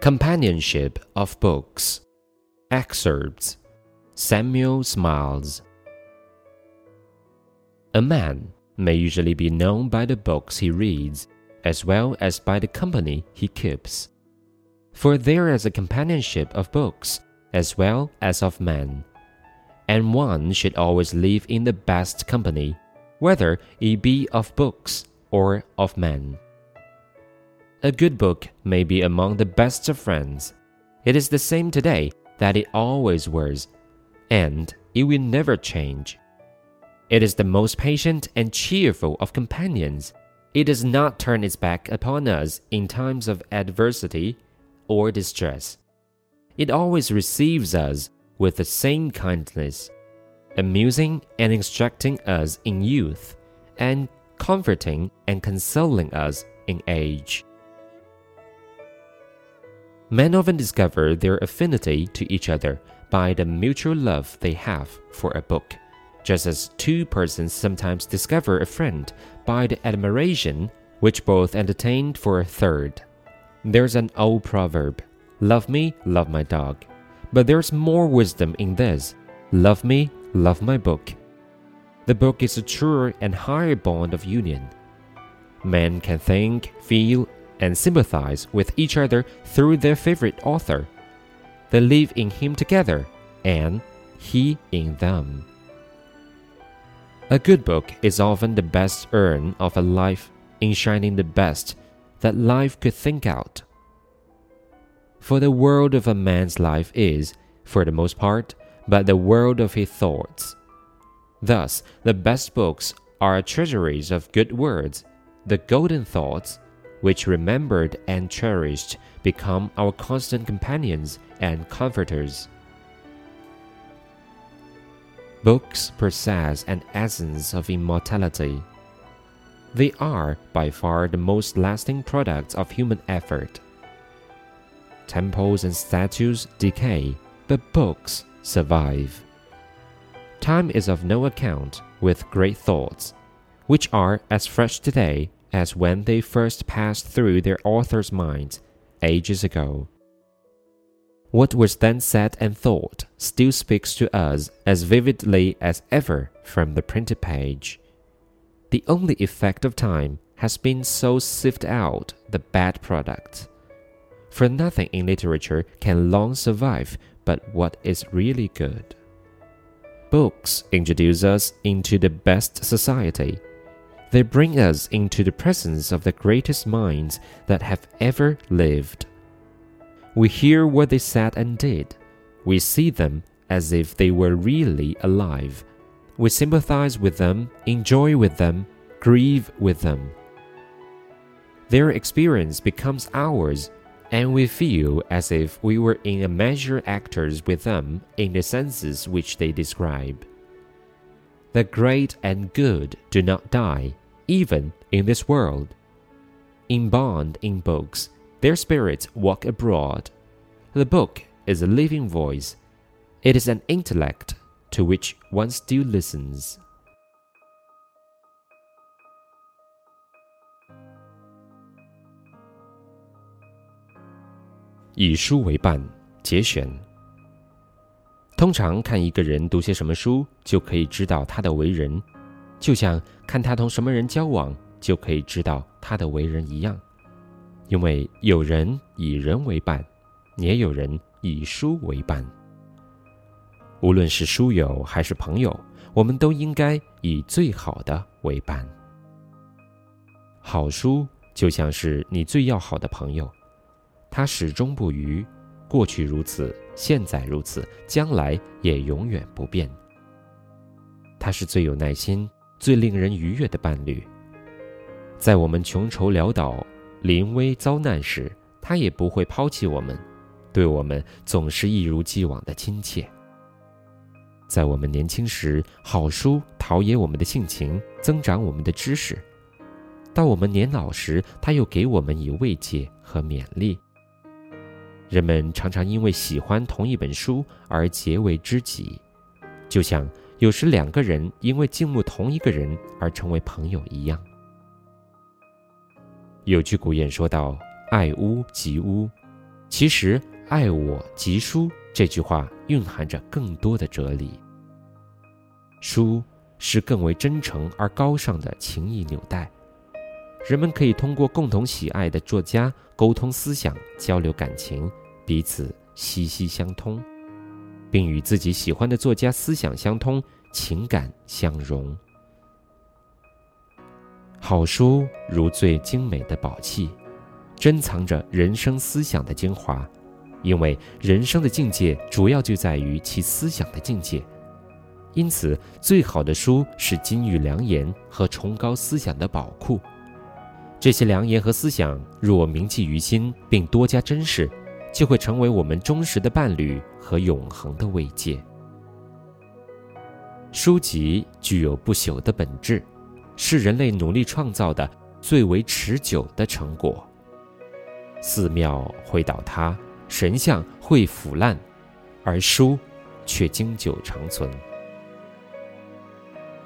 Companionship of Books Excerpts Samuel Smiles A man may usually be known by the books he reads, as well as by the company he keeps. For there is a companionship of books, as well as of men. And one should always live in the best company, whether it be of books or of men. A good book may be among the best of friends. It is the same today that it always was, and it will never change. It is the most patient and cheerful of companions. It does not turn its back upon us in times of adversity or distress. It always receives us with the same kindness, amusing and instructing us in youth, and comforting and consoling us in age. Men often discover their affinity to each other by the mutual love they have for a book, just as two persons sometimes discover a friend by the admiration which both entertain for a third. There's an old proverb Love me, love my dog. But there's more wisdom in this Love me, love my book. The book is a truer and higher bond of union. Men can think, feel, and sympathize with each other through their favorite author. They live in him together, and he in them. A good book is often the best urn of a life in shining the best that life could think out. For the world of a man's life is, for the most part, but the world of his thoughts. Thus, the best books are treasuries of good words, the golden thoughts which remembered and cherished become our constant companions and comforters. Books possess an essence of immortality. They are by far the most lasting products of human effort. Temples and statues decay, but books survive. Time is of no account with great thoughts, which are as fresh today as when they first passed through their author's mind ages ago. What was then said and thought still speaks to us as vividly as ever from the printed page. The only effect of time has been so sift out the bad product. For nothing in literature can long survive but what is really good. Books introduce us into the best society they bring us into the presence of the greatest minds that have ever lived. We hear what they said and did. We see them as if they were really alive. We sympathize with them, enjoy with them, grieve with them. Their experience becomes ours, and we feel as if we were in a measure actors with them in the senses which they describe. The great and good do not die, even in this world. Inbound in books, their spirits walk abroad. The book is a living voice, it is an intellect to which one still listens. Yi Shu Wei Ban, 通常看一个人读些什么书，就可以知道他的为人，就像看他同什么人交往，就可以知道他的为人一样。因为有人以人为伴，也有人以书为伴。无论是书友还是朋友，我们都应该以最好的为伴。好书就像是你最要好的朋友，他始终不渝，过去如此，现在如此，将来也永远不变。他是最有耐心。最令人愉悦的伴侣，在我们穷愁潦倒、临危遭难时，他也不会抛弃我们，对我们总是一如既往的亲切。在我们年轻时，好书陶冶我们的性情，增长我们的知识；到我们年老时，他又给我们以慰藉和勉励。人们常常因为喜欢同一本书而结为知己，就像。有时两个人因为敬慕同一个人而成为朋友一样。有句古谚说道：“爱屋及乌”，其实“爱我及书”这句话蕴含着更多的哲理。书是更为真诚而高尚的情谊纽带，人们可以通过共同喜爱的作家沟通思想、交流感情，彼此息息相通，并与自己喜欢的作家思想相通、情感相融。好书如最精美的宝器，珍藏着人生思想的精华，因为人生的境界主要就在于其思想的境界。因此，最好的书是金玉良言和崇高思想的宝库。这些良言和思想若铭记于心，并多加珍视，就会成为我们忠实的伴侣和永恒的慰藉。书籍具有不朽的本质。是人类努力创造的最为持久的成果。寺庙会倒塌，神像会腐烂，而书却经久长存。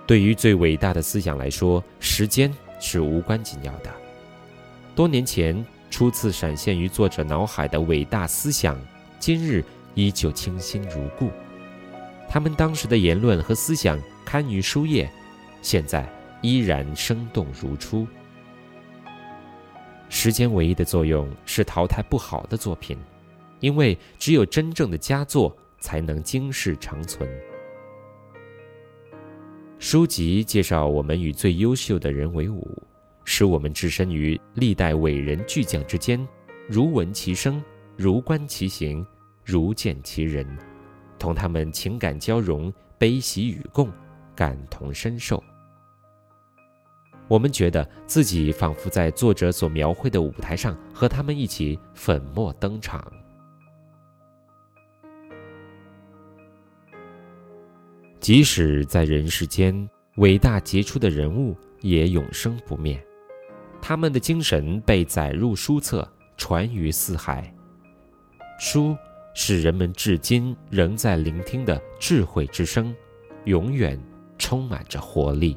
对于最伟大的思想来说，时间是无关紧要的。多年前初次闪现于作者脑海的伟大思想，今日依旧清新如故。他们当时的言论和思想刊于书页，现在。依然生动如初。时间唯一的作用是淘汰不好的作品，因为只有真正的佳作才能经世长存。书籍介绍我们与最优秀的人为伍，使我们置身于历代伟人巨匠之间，如闻其声，如观其行，如见其人，同他们情感交融，悲喜与共，感同身受。我们觉得自己仿佛在作者所描绘的舞台上，和他们一起粉墨登场。即使在人世间，伟大杰出的人物也永生不灭，他们的精神被载入书册，传于四海。书是人们至今仍在聆听的智慧之声，永远充满着活力。